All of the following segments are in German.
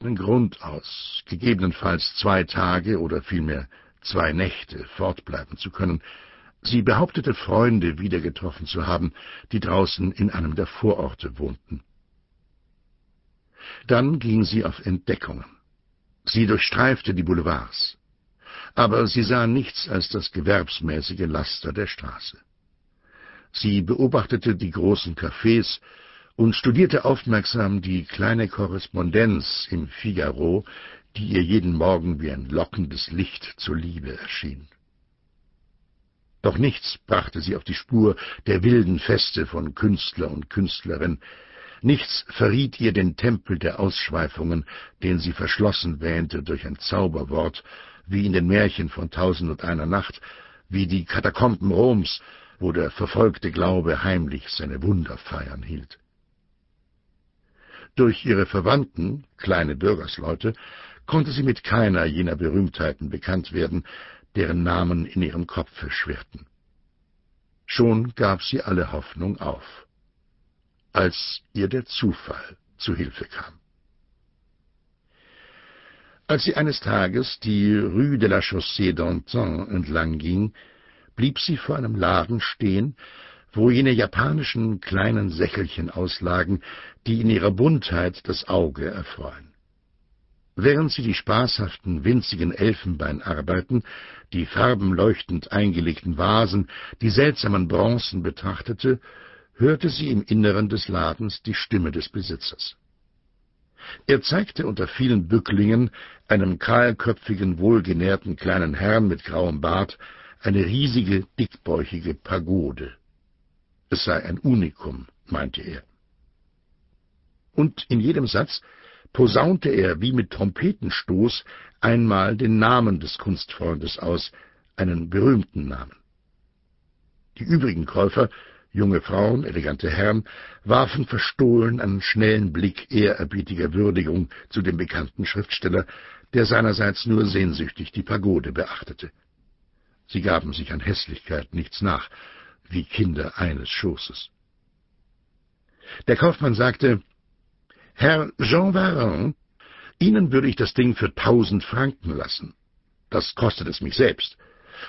Grund aus, gegebenenfalls zwei Tage oder vielmehr zwei Nächte fortbleiben zu können. Sie behauptete, Freunde wieder getroffen zu haben, die draußen in einem der Vororte wohnten. Dann ging sie auf Entdeckungen. Sie durchstreifte die Boulevards. Aber sie sah nichts als das gewerbsmäßige Laster der Straße. Sie beobachtete die großen Cafés und studierte aufmerksam die kleine Korrespondenz im Figaro, die ihr jeden Morgen wie ein lockendes Licht zur Liebe erschien. Doch nichts brachte sie auf die Spur der wilden Feste von Künstler und Künstlerin, nichts verriet ihr den Tempel der Ausschweifungen, den sie verschlossen wähnte durch ein Zauberwort, wie in den Märchen von Tausend und einer Nacht, wie die Katakomben Roms, wo der verfolgte Glaube heimlich seine Wunderfeiern hielt. Durch ihre Verwandten, kleine Bürgersleute, konnte sie mit keiner jener Berühmtheiten bekannt werden, deren Namen in ihrem Kopfe schwirrten. Schon gab sie alle Hoffnung auf, als ihr der Zufall zu Hilfe kam. Als sie eines Tages die Rue de la Chaussée d'Antin entlang ging, blieb sie vor einem Laden stehen, wo jene japanischen kleinen Sächelchen auslagen, die in ihrer Buntheit das Auge erfreuen. Während sie die spaßhaften, winzigen Elfenbeinarbeiten, die farbenleuchtend eingelegten Vasen, die seltsamen Bronzen betrachtete, hörte sie im Inneren des Ladens die Stimme des Besitzers. Er zeigte unter vielen Bücklingen einem kahlköpfigen, wohlgenährten kleinen Herrn mit grauem Bart eine riesige, dickbäuchige Pagode. Es sei ein Unikum, meinte er. Und in jedem Satz posaunte er wie mit Trompetenstoß einmal den Namen des Kunstfreundes aus, einen berühmten Namen. Die übrigen Käufer, junge Frauen, elegante Herren, warfen verstohlen einen schnellen Blick ehrerbietiger Würdigung zu dem bekannten Schriftsteller, der seinerseits nur sehnsüchtig die Pagode beachtete. Sie gaben sich an Hässlichkeit nichts nach, wie Kinder eines Schoßes. Der Kaufmann sagte, Herr Jean Varin, Ihnen würde ich das Ding für tausend Franken lassen. Das kostet es mich selbst.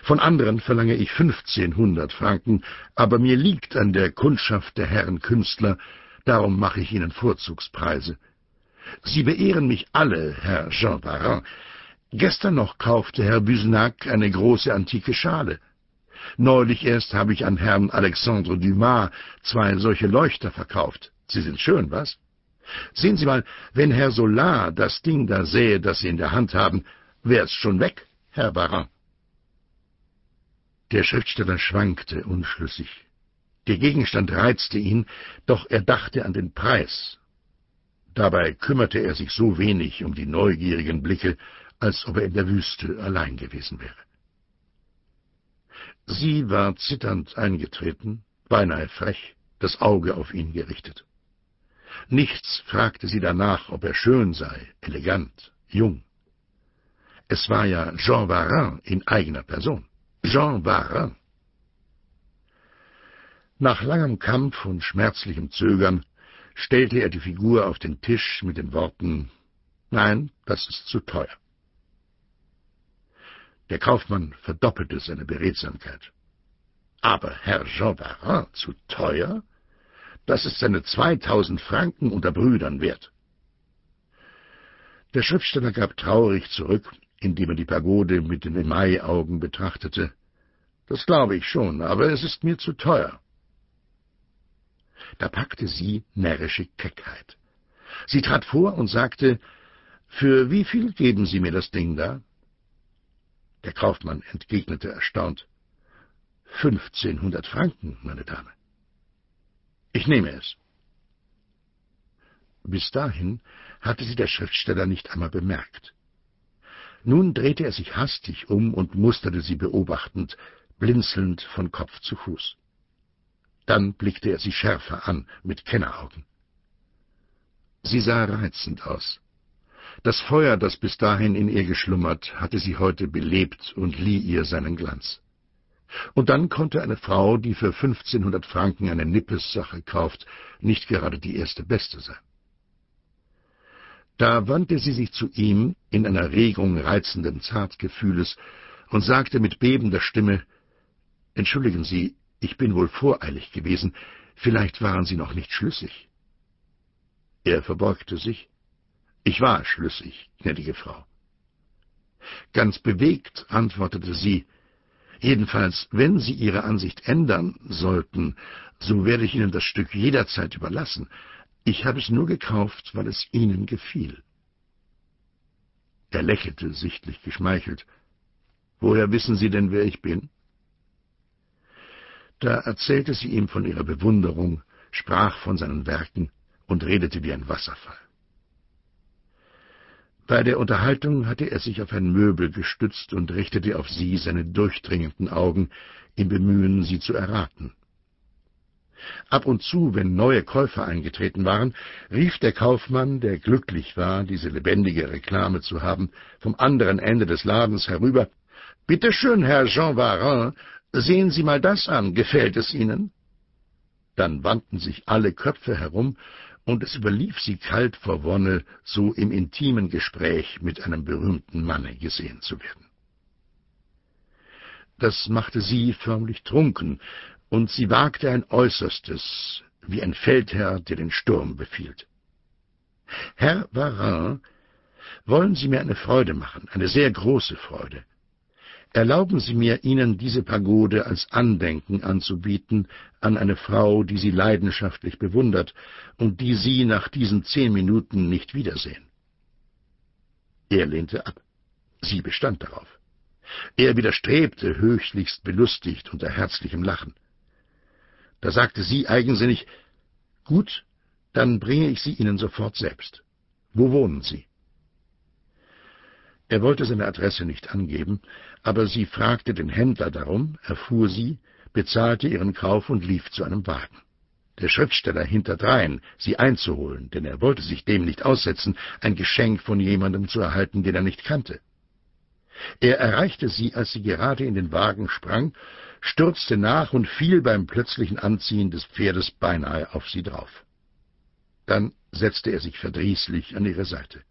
Von anderen verlange ich fünfzehnhundert Franken, aber mir liegt an der Kundschaft der Herren Künstler, darum mache ich Ihnen Vorzugspreise. Sie beehren mich alle, Herr Jean Varin. Gestern noch kaufte Herr Busnac eine große antike Schale. Neulich erst habe ich an Herrn Alexandre Dumas zwei solche Leuchter verkauft. Sie sind schön, was? Sehen Sie mal, wenn Herr Solar das Ding da sähe, das Sie in der Hand haben, wär's schon weg, Herr Baron. Der Schriftsteller schwankte unschlüssig. Der Gegenstand reizte ihn, doch er dachte an den Preis. Dabei kümmerte er sich so wenig um die neugierigen Blicke, als ob er in der Wüste allein gewesen wäre. Sie war zitternd eingetreten, beinahe frech, das Auge auf ihn gerichtet. Nichts fragte sie danach, ob er schön sei, elegant, jung. Es war ja Jean Varin in eigener Person. Jean Varin. Nach langem Kampf und schmerzlichem Zögern stellte er die Figur auf den Tisch mit den Worten Nein, das ist zu teuer. Der Kaufmann verdoppelte seine Beredsamkeit. Aber Herr Jean Varin zu teuer? Das ist seine zweitausend Franken unter Brüdern wert. Der Schriftsteller gab traurig zurück, indem er die Pagode mit den Emailaugen betrachtete. Das glaube ich schon, aber es ist mir zu teuer. Da packte sie närrische Keckheit. Sie trat vor und sagte, »Für wie viel geben Sie mir das Ding da?« Der Kaufmann entgegnete erstaunt, »Fünfzehnhundert Franken, meine Dame.« ich nehme es. Bis dahin hatte sie der Schriftsteller nicht einmal bemerkt. Nun drehte er sich hastig um und musterte sie beobachtend, blinzelnd von Kopf zu Fuß. Dann blickte er sie schärfer an, mit Kenneraugen. Sie sah reizend aus. Das Feuer, das bis dahin in ihr geschlummert, hatte sie heute belebt und lieh ihr seinen Glanz. Und dann konnte eine Frau, die für fünfzehnhundert Franken eine Nippes-Sache kauft, nicht gerade die erste Beste sein. Da wandte sie sich zu ihm in einer Regung reizenden Zartgefühles und sagte mit bebender Stimme Entschuldigen Sie, ich bin wohl voreilig gewesen, vielleicht waren Sie noch nicht schlüssig. Er verbeugte sich. Ich war schlüssig, gnädige Frau. Ganz bewegt antwortete sie, Jedenfalls, wenn Sie Ihre Ansicht ändern sollten, so werde ich Ihnen das Stück jederzeit überlassen. Ich habe es nur gekauft, weil es Ihnen gefiel. Er lächelte, sichtlich geschmeichelt. Woher wissen Sie denn, wer ich bin? Da erzählte sie ihm von ihrer Bewunderung, sprach von seinen Werken und redete wie ein Wasserfall. Bei der Unterhaltung hatte er sich auf ein Möbel gestützt und richtete auf sie seine durchdringenden Augen im Bemühen, sie zu erraten. Ab und zu, wenn neue Käufer eingetreten waren, rief der Kaufmann, der glücklich war, diese lebendige Reklame zu haben, vom anderen Ende des Ladens herüber Bitte schön, Herr Jean Varin, sehen Sie mal das an, gefällt es Ihnen? Dann wandten sich alle Köpfe herum, und es überlief sie kalt vor Wonne, so im intimen Gespräch mit einem berühmten Manne gesehen zu werden. Das machte sie förmlich trunken, und sie wagte ein Äußerstes, wie ein Feldherr, der den Sturm befiehlt. Herr Varin, wollen Sie mir eine Freude machen, eine sehr große Freude. Erlauben Sie mir, Ihnen diese Pagode als Andenken anzubieten an eine Frau, die Sie leidenschaftlich bewundert und die Sie nach diesen zehn Minuten nicht wiedersehen. Er lehnte ab. Sie bestand darauf. Er widerstrebte, höchlichst belustigt unter herzlichem Lachen. Da sagte sie eigensinnig, »Gut, dann bringe ich sie Ihnen sofort selbst. Wo wohnen Sie?« Er wollte seine Adresse nicht angeben, aber sie fragte den Händler darum, erfuhr sie, bezahlte ihren Kauf und lief zu einem Wagen. Der Schriftsteller hinterdrein, sie einzuholen, denn er wollte sich dem nicht aussetzen, ein Geschenk von jemandem zu erhalten, den er nicht kannte. Er erreichte sie, als sie gerade in den Wagen sprang, stürzte nach und fiel beim plötzlichen Anziehen des Pferdes beinahe auf sie drauf. Dann setzte er sich verdrießlich an ihre Seite.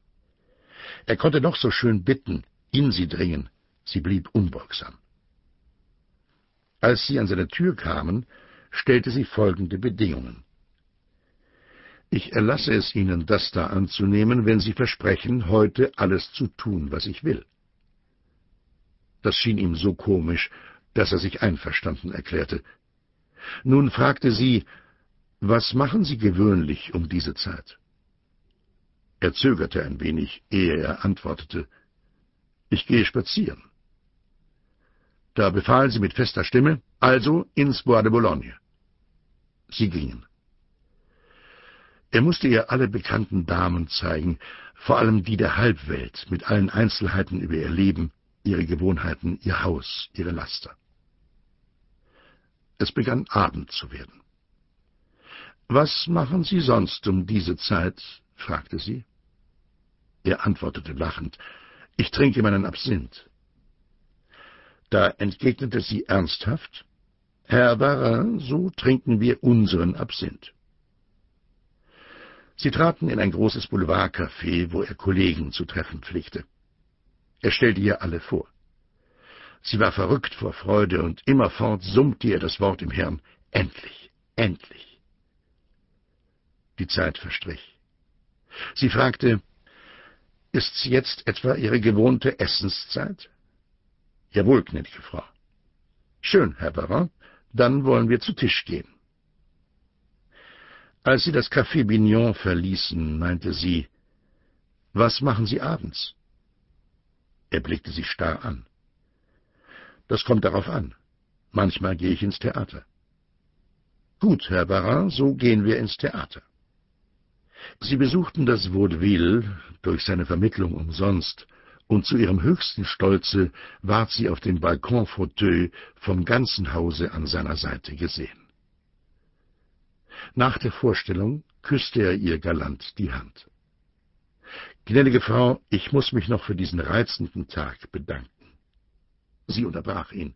Er konnte noch so schön bitten, in sie dringen, sie blieb unbeugsam. Als sie an seine Tür kamen, stellte sie folgende Bedingungen. Ich erlasse es Ihnen, das da anzunehmen, wenn Sie versprechen, heute alles zu tun, was ich will. Das schien ihm so komisch, dass er sich einverstanden erklärte. Nun fragte sie, was machen Sie gewöhnlich um diese Zeit? Er zögerte ein wenig, ehe er antwortete Ich gehe spazieren. Da befahl sie mit fester Stimme Also ins Bois de Boulogne. Sie gingen. Er musste ihr alle bekannten Damen zeigen, vor allem die der Halbwelt, mit allen Einzelheiten über ihr Leben, ihre Gewohnheiten, ihr Haus, ihre Laster. Es begann Abend zu werden. Was machen Sie sonst um diese Zeit? Fragte sie. Er antwortete lachend, »Ich trinke meinen Absinth.« Da entgegnete sie ernsthaft, »Herr Varin, so trinken wir unseren Absinth.« Sie traten in ein großes Boulevardcafé, wo er Kollegen zu treffen pflegte. Er stellte ihr alle vor. Sie war verrückt vor Freude, und immerfort summte ihr das Wort im Hirn, »Endlich, endlich!« Die Zeit verstrich. Sie fragte, »Ist's jetzt etwa Ihre gewohnte Essenszeit?« »Jawohl, gnädige Frau.« »Schön, Herr Baron, dann wollen wir zu Tisch gehen.« Als sie das Café Bignon verließen, meinte sie, »Was machen Sie abends?« Er blickte sie starr an. »Das kommt darauf an. Manchmal gehe ich ins Theater.« »Gut, Herr Baron, so gehen wir ins Theater.« Sie besuchten das Vaudeville durch seine Vermittlung umsonst, und zu ihrem höchsten Stolze ward sie auf dem Balkonfauteuil vom ganzen Hause an seiner Seite gesehen. Nach der Vorstellung küsste er ihr galant die Hand. »Gnädige Frau, ich muss mich noch für diesen reizenden Tag bedanken.« Sie unterbrach ihn.